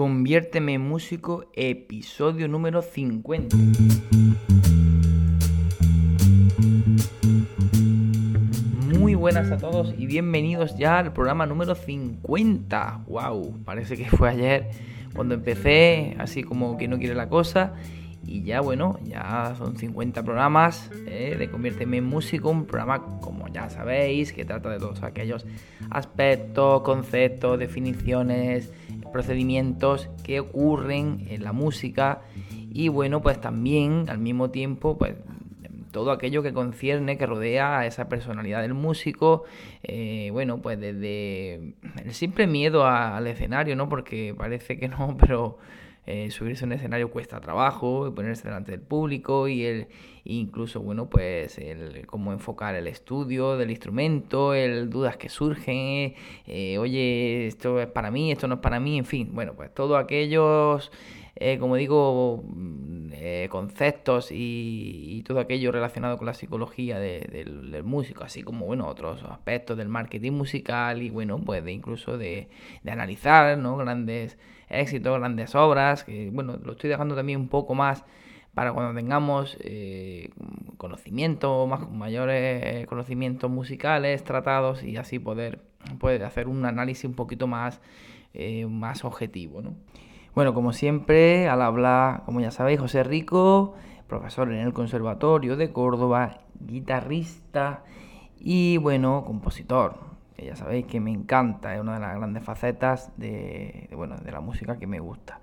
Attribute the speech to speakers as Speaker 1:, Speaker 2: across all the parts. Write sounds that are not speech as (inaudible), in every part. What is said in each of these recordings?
Speaker 1: Conviérteme en músico, episodio número 50. Muy buenas a todos y bienvenidos ya al programa número 50. ¡Wow! Parece que fue ayer cuando empecé, así como que no quiere la cosa. Y ya bueno, ya son 50 programas eh, de Conviérteme en Músico, un programa como ya sabéis que trata de todos aquellos aspectos, conceptos, definiciones, procedimientos que ocurren en la música y bueno, pues también al mismo tiempo pues todo aquello que concierne, que rodea a esa personalidad del músico, eh, bueno, pues desde el simple miedo al escenario, ¿no? Porque parece que no, (laughs) pero eh, subirse a un escenario cuesta trabajo, ponerse delante del público y el incluso bueno pues el cómo enfocar el estudio del instrumento, el dudas que surgen, eh, oye esto es para mí, esto no es para mí, en fin, bueno pues todos aquellos eh, como digo, mm, conceptos y, todo aquello relacionado con la psicología del, músico, así como bueno otros aspectos del marketing musical y bueno pues de incluso de, analizar ¿no? grandes éxitos, grandes obras, que bueno, lo estoy dejando también un poco más para cuando tengamos eh, conocimiento, más, mayores conocimientos musicales tratados y así poder, poder hacer un análisis un poquito más, eh, más objetivo. ¿no? Bueno, como siempre, al hablar, como ya sabéis, José Rico, profesor en el Conservatorio de Córdoba, guitarrista y bueno, compositor ya sabéis que me encanta, es una de las grandes facetas de, bueno, de la música que me gusta.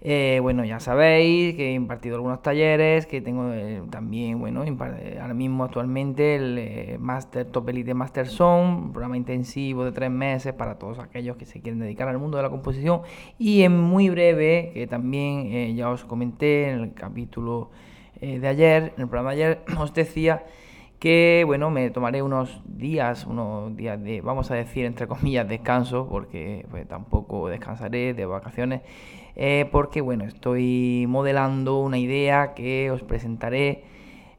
Speaker 1: Eh, bueno, ya sabéis que he impartido algunos talleres, que tengo eh, también, bueno, eh, ahora mismo actualmente el Master Top Elite Master Song, un programa intensivo de tres meses para todos aquellos que se quieren dedicar al mundo de la composición. Y en muy breve, que también ya os comenté en el capítulo de ayer, en el programa de ayer, (clears throat) os decía que bueno, me tomaré unos días, unos días de, vamos a decir, entre comillas, descanso, porque pues, tampoco descansaré de vacaciones, eh, porque bueno, estoy modelando una idea que os presentaré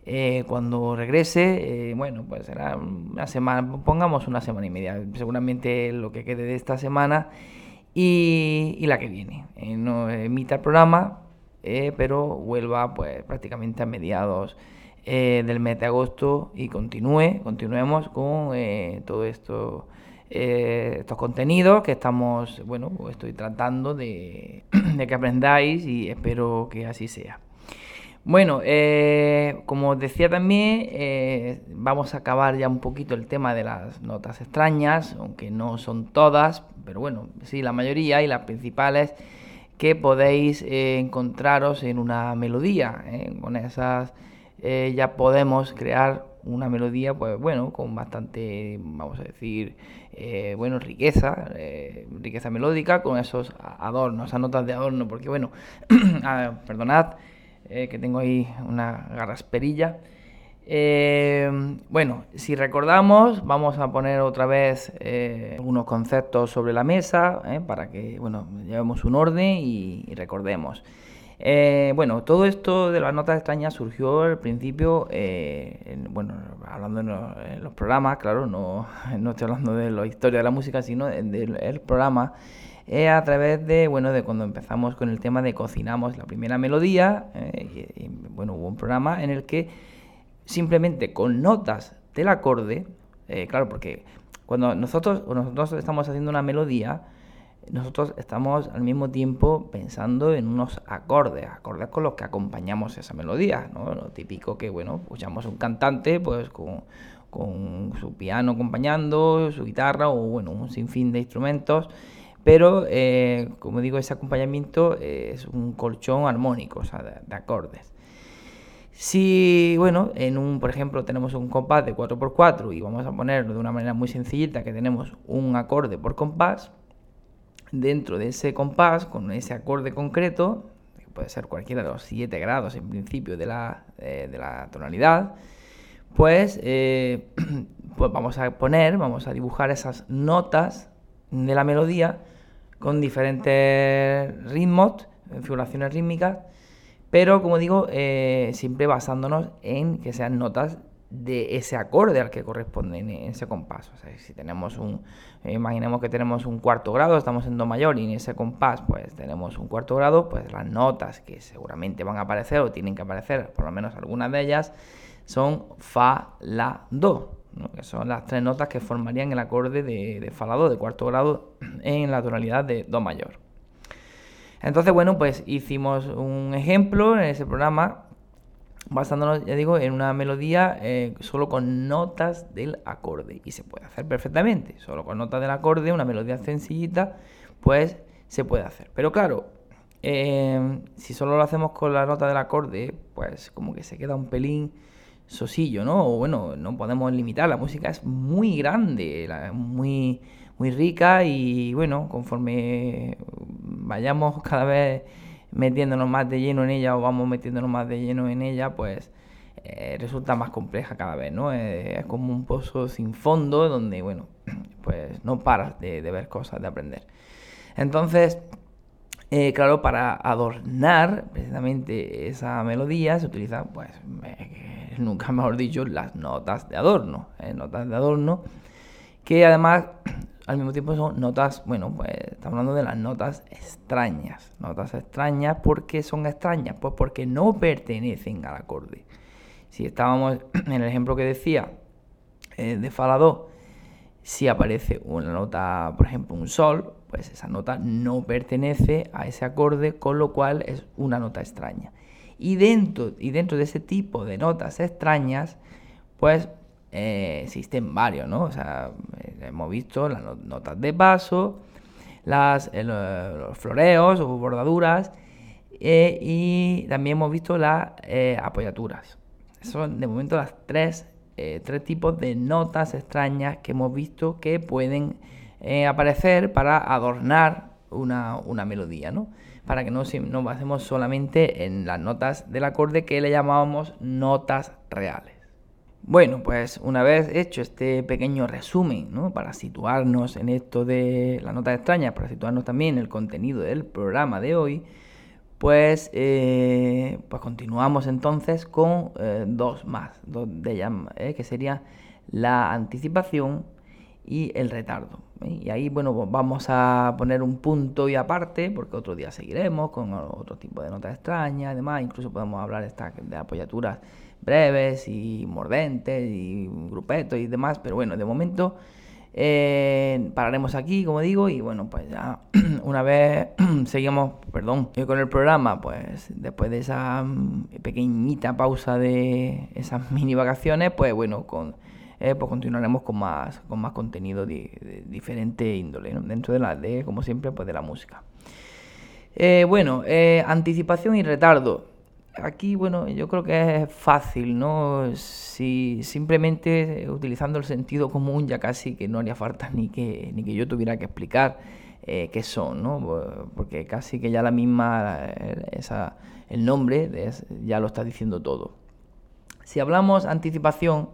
Speaker 1: eh, cuando regrese, eh, bueno, pues será una semana, pongamos una semana y media, seguramente lo que quede de esta semana y, y la que viene. no emita el programa, pero vuelva pues prácticamente a mediados del mes de agosto y continúe, continuemos con todo esto, estos contenidos que estamos, bueno, estoy tratando de, que aprendáis y espero que así sea. Bueno, como os decía también, vamos a acabar ya un poquito el tema de las notas extrañas, aunque no son todas, pero bueno, sí, la mayoría y las principales que podéis encontraros en una melodía, con esas eh, ya podemos crear una melodía, pues bueno, con bastante, vamos a decir, eh, bueno, riqueza, eh, riqueza melódica, con esos adornos, esas notas de adorno, porque bueno, (clears throat) ah, perdonad que tengo ahí una garrasperilla. bueno, si recordamos, vamos a poner otra vez algunos conceptos sobre la mesa para que, bueno, llevemos un orden y recordemos. Eh, bueno, todo esto de las notas extrañas surgió al principio, eh, bueno, hablando en los, programas, claro, no, (laughs) no, estoy hablando de la historia de la música, sino del programa, eh, a través de, bueno, de cuando empezamos con el tema de cocinamos la primera melodía, y, bueno, hubo un programa en el que simplemente con notas del acorde, claro, porque cuando nosotros, nosotros estamos haciendo una melodía, nosotros estamos al mismo tiempo pensando en unos acordes, acordes con los que acompañamos esa melodía, ¿no? Lo típico que, bueno, escuchamos un cantante, pues con, su piano acompañando, su guitarra o, bueno, un sinfín de instrumentos, pero, eh, como digo, ese acompañamiento es un colchón armónico, o sea, de, acordes. Si, bueno, en un, por ejemplo, tenemos un compás de 4x4 y vamos a ponerlo de una manera muy sencillita, que tenemos un acorde por compás, dentro de ese compás, con ese acorde concreto, que puede ser cualquiera de los 7 grados en principio de la, eh, de la tonalidad, pues, eh, (clears throat) pues vamos a poner, vamos a dibujar esas notas de la melodía con diferentes ritmos, figuraciones rítmicas, pero como digo, eh, siempre basándonos en que sean notas de ese acorde al que corresponde en ese compás. O sea, si tenemos un, eh, imaginemos que tenemos un cuarto grado, estamos en do mayor y en ese compás pues tenemos un cuarto grado, pues las notas que seguramente van a aparecer o tienen que aparecer, por lo menos algunas de ellas, son fa, la, do, que son las tres notas que formarían el acorde de, de fa, la, do de cuarto grado (clears throat) en la tonalidad de do mayor. Entonces, bueno, pues hicimos un ejemplo en ese programa basándonos, ya digo, en una melodía eh, solo con notas del acorde. Y se puede hacer perfectamente, solo con notas del acorde, una melodía sencillita, pues se puede hacer. Pero claro, em, si solo lo hacemos con la nota del acorde, pues como que se queda un pelín sosillo, ¿no? O bueno, no podemos limitar, la música es muy grande, muy, muy rica y bueno, conforme vayamos cada vez metiéndonos más de lleno en ella o vamos metiéndonos más de lleno en ella, pues eh, resulta más compleja cada vez, ¿no? Eh, es como un pozo sin fondo donde, bueno, (clears throat) pues no paras de, ver cosas, de aprender. Entonces, eh, claro, para adornar precisamente esa melodía se utilizan, pues, (laughs) nunca mejor dicho, las notas de adorno. notas de adorno que además al mismo tiempo son notas, bueno, pues estamos hablando de las notas extrañas. Notas extrañas, ¿por qué son extrañas? Pues porque no pertenecen al acorde. Si estábamos (clears throat) en el ejemplo que decía eh, de Fa la Do, si aparece una nota, por ejemplo, un Sol, pues esa nota no pertenece a ese acorde, con lo cual es una nota extraña. Y dentro, y dentro de ese tipo de notas extrañas, pues eh, existen varios, ¿no? O sea, eh, hemos visto las notas de paso, las, eh, los floreos o bordaduras y también hemos visto las apoyaturas. Son de momento las tres, tres tipos de notas extrañas que hemos visto que pueden aparecer para adornar una, una melodía, ¿no? Para que no nos basemos solamente en las notas del acorde que le llamábamos notas reales. Bueno, pues una vez hecho este pequeño resumen, ¿no? Para situarnos en esto de las notas extrañas, para situarnos también en el contenido del programa de hoy, pues, eh, pues continuamos entonces con eh, dos más, dos de ellas, ¿eh? que sería la anticipación y el retardo. Y ahí, bueno, pues vamos a poner un punto y aparte, porque otro día seguiremos con otro tipo de notas extrañas, además, incluso podemos hablar de apoyaturas breves y mordentes y grupetos y demás, pero bueno, de momento eh, pararemos aquí, como digo, y bueno, pues ya (clears throat) una vez (clears throat) seguimos, perdón, con el programa, pues después de esa mm, pequeñita pausa de esas (laughs) mini vacaciones, pues bueno, con, eh, pues continuaremos con más, con más contenido de, diferente índole, dentro de la de, como siempre, pues de la música. Eh, bueno, anticipación y retardo aquí, bueno, yo creo que es fácil, ¿no? Si simplemente utilizando el sentido común ya casi que no haría falta ni que, ni que yo tuviera que explicar eh, qué son, ¿no? Porque casi que ya la misma, eh, esa, el nombre ya lo está diciendo todo. Si hablamos anticipación,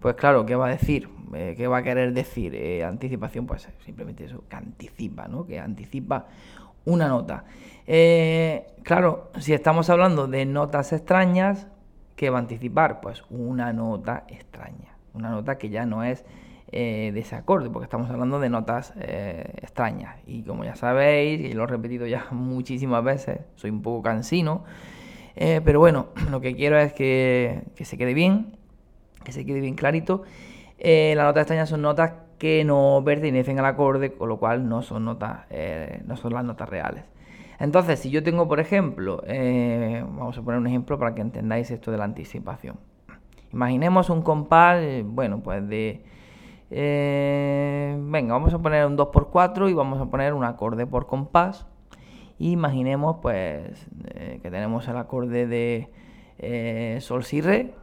Speaker 1: pues claro, ¿qué va a decir? Eh, ¿Qué va a querer decir? anticipación, pues simplemente eso, que anticipa, ¿no? Que anticipa una nota. Eh, claro, si estamos hablando de notas extrañas, ¿qué va a anticipar? Pues una nota extraña, una nota que ya no es eh, de ese acorde, porque estamos hablando de notas eh, extrañas. Y como ya sabéis, y lo he repetido ya (laughs) muchísimas veces, soy un poco cansino, pero bueno, lo que quiero es que, que, se quede bien, que se quede bien clarito. Las notas extrañas son notas que no pertenecen al acorde, con lo cual no son notas, eh, no son las notas reales. Entonces, si yo tengo, por ejemplo, eh, vamos a poner un ejemplo para que entendáis esto de la anticipación. Imaginemos un compás, eh, bueno, pues de... venga, vamos a poner un 2x4 y vamos a poner un acorde por compás. imaginemos, pues, que tenemos el acorde de Sol, Si, Re.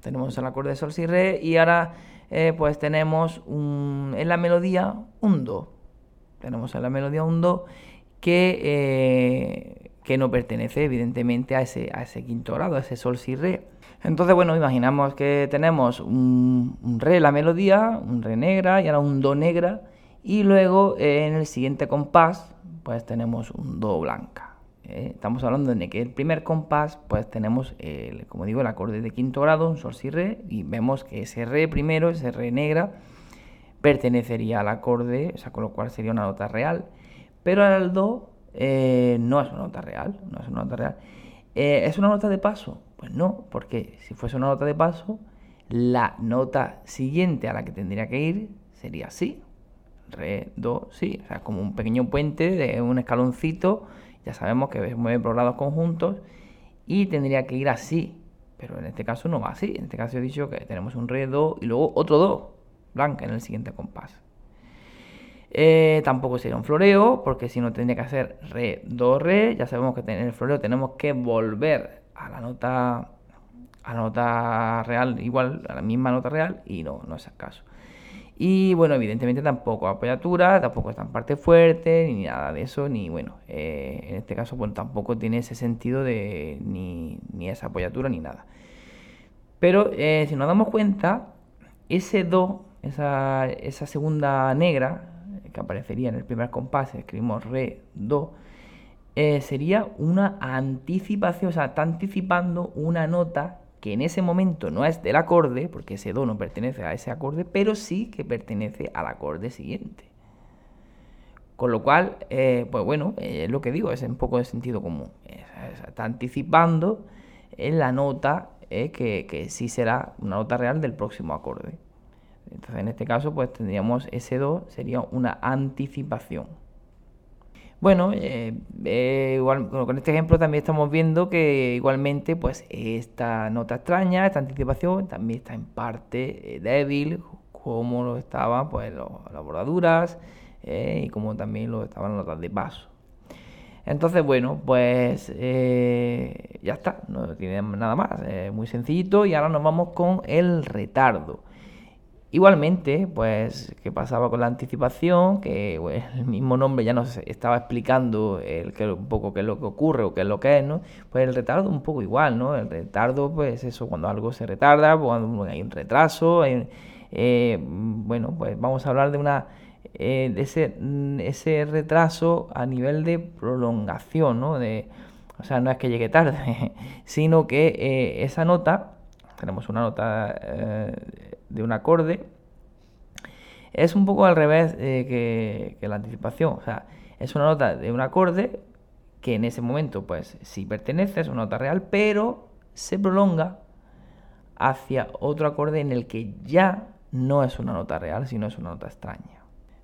Speaker 1: Tenemos el acorde de Sol, Si, Re. Y ahora eh, pues tenemos en la melodía un Do. Tenemos en la melodía un Do que, eh, que no pertenece evidentemente a ese, a ese quinto grado, a ese Sol, Si, Re. Entonces, bueno, imaginamos que tenemos un, Re en la melodía, un Re negra y ahora un Do negra. Y luego eh, en el siguiente compás, pues tenemos un Do blanca. ¿Eh? estamos hablando de que el primer compás, pues tenemos, el, como digo, el acorde de quinto grado, un sol si re, y vemos que ese re primero, ese re negra, pertenecería al acorde, o sea, con lo cual sería una nota real, pero al do eh, no es una nota real, no es una nota real. Eh, ¿Es una nota de paso? Pues no, porque si fuese una nota de paso, la nota siguiente a la que tendría que ir sería así. Re, do, si. O sea, como un pequeño puente de un escaloncito. Ya sabemos que mueve por lados conjuntos. Y tendría que ir así. Pero en este caso no va así. En este caso he dicho que tenemos un re, do y luego otro do. Blanca en el siguiente compás. Eh, tampoco sería un floreo, porque si no tendría que hacer re, do, re. Ya sabemos que en el floreo tenemos que volver a la nota a nota real, igual a la misma nota real, y no, no es el caso. Y bueno, evidentemente tampoco apoyatura, tampoco está en parte fuerte, ni nada de eso, ni bueno, eh, en este caso bueno, tampoco tiene ese sentido de ni, esa apoyatura ni nada. Pero eh, si nos damos cuenta, ese do, esa, esa segunda negra, que aparecería en el primer compás, escribimos re, do, eh, sería una anticipación, o sea, está anticipando una nota en ese momento no es del acorde, porque ese do no pertenece a ese acorde, pero sí que pertenece al acorde siguiente. Con lo cual, eh, pues bueno, eh, es lo que digo, es un poco de sentido común. está anticipando en la nota que, que sí será una nota real del próximo acorde. Entonces, en este caso, pues tendríamos ese do, sería una anticipación. Bueno, eh, eh, igual, con este ejemplo también estamos viendo que igualmente, pues esta nota extraña, esta anticipación, también está en parte eh, débil, como lo estaban pues las bordaduras y como también lo estaban las notas de paso. Entonces, bueno, pues ya está, no tiene nada más, muy sencillito y ahora nos vamos con el retardo. Igualmente, pues, ¿qué pasaba con la anticipación? Que el mismo nombre ya nos estaba explicando el, que, un poco qué es lo que ocurre o qué es lo que es, ¿no? Pues el retardo un poco igual, ¿no? El retardo, pues eso, cuando algo se retarda, cuando hay un retraso, eh, bueno, pues vamos a hablar de una eh, de ese, ese retraso a nivel de prolongación, ¿no? De, o sea, no es que llegue tarde, (laughs) sino que eh, esa nota, tenemos una nota de un acorde es un poco al revés que, la anticipación. O sea, es una nota de un acorde que en ese momento, pues, sí pertenece, es una nota real, pero se prolonga hacia otro acorde en el que ya no es una nota real, sino es una nota extraña.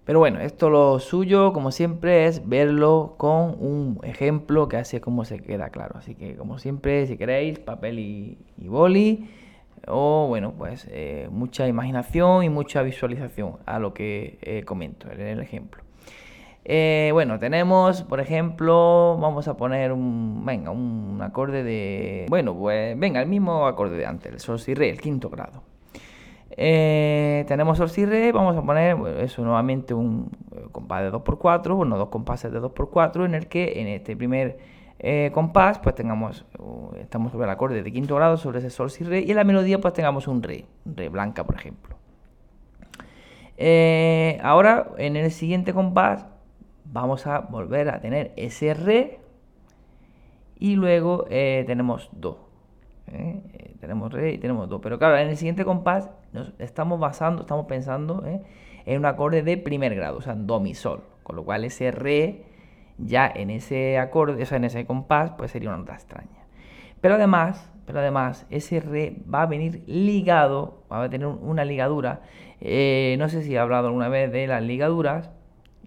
Speaker 1: Pero bueno, esto lo suyo, como siempre, es verlo con un ejemplo que así es como se queda claro. Así que, como siempre, si queréis, papel y, y boli o bueno, pues eh, mucha imaginación y mucha visualización a lo que eh, comento en el ejemplo. Eh, bueno, tenemos, por ejemplo, vamos a poner un, venga, un acorde de, bueno, pues venga, el mismo acorde de antes, el sol si re, el quinto grado. tenemos sol si re, vamos a poner eso nuevamente un compás de 2x4, bueno, dos compases de 2x4 en el que en este primer eh, compás, pues tengamos, estamos sobre el acorde de quinto grado, sobre ese sol, si, re, y en la melodía pues tengamos un re, re blanca, por ejemplo. Eh, ahora, en el siguiente compás, vamos a volver a tener ese re, y luego eh, tenemos do. tenemos re y tenemos do. Pero claro, en el siguiente compás nos estamos basando, estamos pensando en un acorde de primer grado, o sea, do, mi, sol. Con lo cual ese re ya en ese acorde, o sea, en ese compás, pues sería una nota extraña. Pero además, pero además, ese re va a venir ligado, va a tener una ligadura. Eh, no sé si he hablado alguna vez de las ligaduras,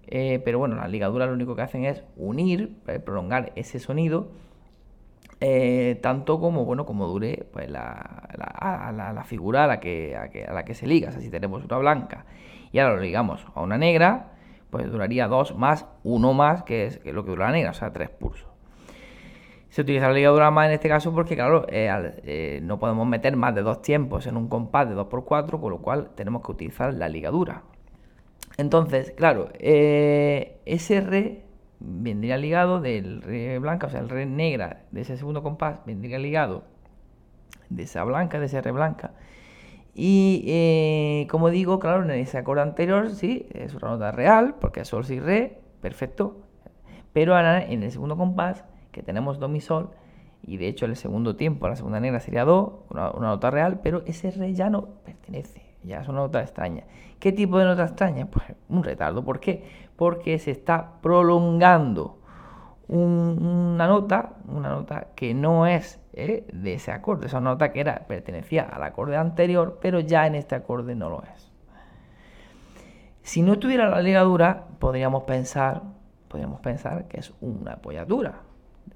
Speaker 1: eh, pero bueno, las ligaduras lo único que hacen es unir, eh, prolongar ese sonido, tanto como bueno como dure pues, la, la, figura a la, que, a, la que se liga. Si tenemos una blanca y ahora lo ligamos a una negra, pues duraría 2 más 1 más, que es, lo que dura la negra, o sea, 3 pulsos. Se utiliza la ligadura más en este caso porque, claro, eh, eh, no podemos meter más de dos tiempos en un compás de 2x4, con lo cual tenemos que utilizar la ligadura. Entonces, claro, eh, ese re vendría ligado del re blanca, o sea, el re negra de ese segundo compás vendría ligado de esa blanca, de ese re blanca, y eh, como digo, claro, en ese acorde anterior sí, es una nota real, porque es sol, si, re, perfecto. Pero ahora en el segundo compás que tenemos do mi sol y de hecho el segundo tiempo, la segunda negra sería do, una, nota real, pero ese re ya no pertenece, ya es una nota extraña. ¿Qué tipo de nota extraña? Pues un retardo. ¿Por qué? Porque se está prolongando una nota, una nota que no es eh, de ese acorde, esa nota que era pertenecía al acorde anterior, pero ya en este acorde no lo es. Si no tuviera la ligadura, podríamos pensar, podríamos pensar que es una apoyatura.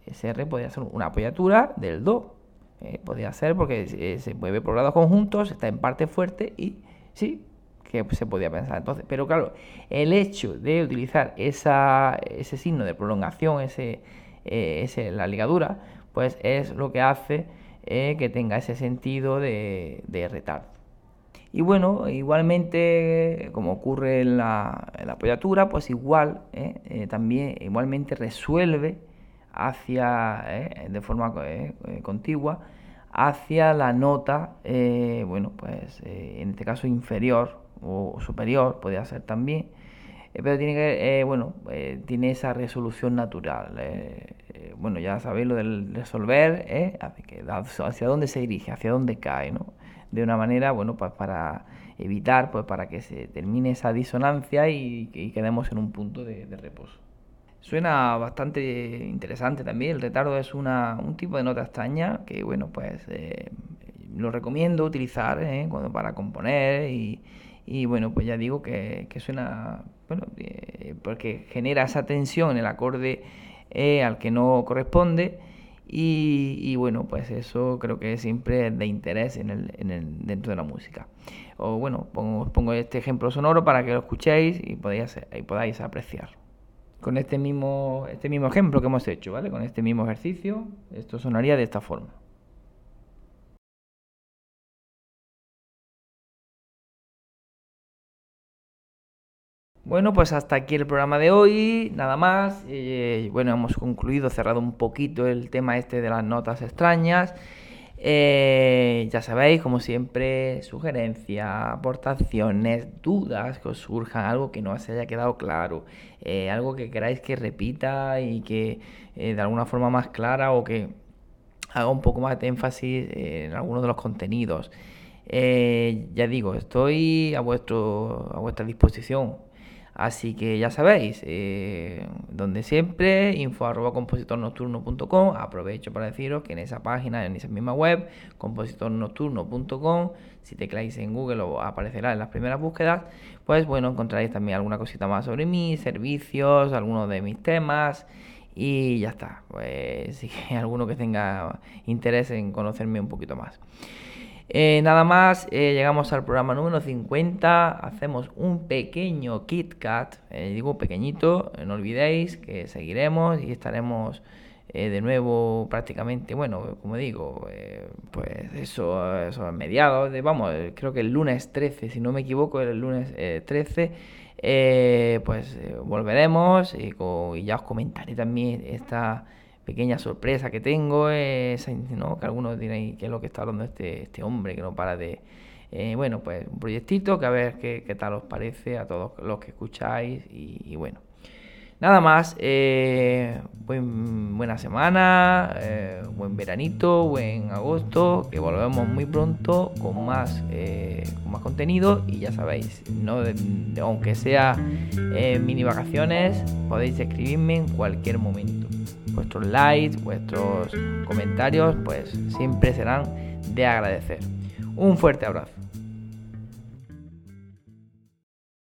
Speaker 1: Ese re podría ser una apoyatura del do. Eh, podría ser porque eh, se mueve por lados conjuntos, está en parte fuerte y sí, que se podía pensar entonces. Pero claro, el hecho de utilizar esa, ese signo de prolongación, ese, eh, ese, la ligadura, pues es lo que hace que tenga ese sentido de, retardo. Y bueno, igualmente, como ocurre en la, apoyatura, pues igual, también igualmente resuelve hacia, eh, de forma eh, eh, contigua, hacia la nota, bueno, pues en este caso inferior o superior, podría ser también, pero tiene que, bueno, tiene esa resolución natural. Bueno, ya sabéis lo del resolver, hacia dónde se dirige, hacia dónde cae, ¿no? De una manera, bueno, pues para evitar, pues para que se termine esa disonancia y, quedemos en un punto de reposo. Suena bastante interesante también. El retardo es una, un tipo de nota extraña que, bueno, pues eh, lo recomiendo utilizar eh, para componer y, bueno, pues ya digo que, suena, bueno, eh, porque genera esa tensión en el acorde al que no corresponde y, bueno, pues eso creo que es siempre de interés en el, en el, dentro de la música. O bueno, pongo, pongo este ejemplo sonoro para que lo escuchéis y podáis, y podáis apreciar con este mismo, este mismo ejemplo que hemos hecho, ¿vale? Con este mismo ejercicio, esto sonaría de esta forma. Bueno, pues hasta aquí el programa de hoy, nada más. Eh, bueno, hemos concluido, cerrado un poquito el tema este de las notas extrañas. Eh, ya sabéis, como siempre, sugerencias, aportaciones, dudas que os surjan, algo que no os haya quedado claro, eh, algo que queráis que repita y que de alguna forma más clara o que haga un poco más de énfasis en algunos de los contenidos. ya digo, estoy a, vuestro, a vuestra disposición Así que ya sabéis, eh, donde siempre, info arroba compositornocturno.com. Aprovecho para deciros que en esa página, en esa misma web, compositornocturno.com, si tecláis en Google o aparecerá en las primeras búsquedas, pues bueno, encontraréis también alguna cosita más sobre mí, servicios, algunos de mis temas. Y ya está. Pues (laughs) si hay alguno que tenga interés en conocerme un poquito más. Eh, nada más, eh, llegamos al programa número 50, hacemos un pequeño KitKat, eh, digo pequeñito, no olvidéis que seguiremos y estaremos de nuevo prácticamente, bueno, como digo, pues eso, eso mediados, vamos, creo que el lunes 13, si no me equivoco, el lunes 13, pues volveremos y ya os comentaré también esta pequeña sorpresa que tengo es ¿no? que algunos diréis qué es lo que está hablando este, este hombre que no para de... Eh, bueno, pues un proyectito que a ver qué, qué, tal os parece a todos los que escucháis y, bueno. Nada más, eh, buen, buena semana, eh, buen veranito, buen agosto, que volvemos muy pronto con más, con más contenido y ya sabéis, no aunque sea mini vacaciones, podéis escribirme en cualquier momento vuestros likes, vuestros comentarios, pues siempre serán de agradecer. Un fuerte abrazo.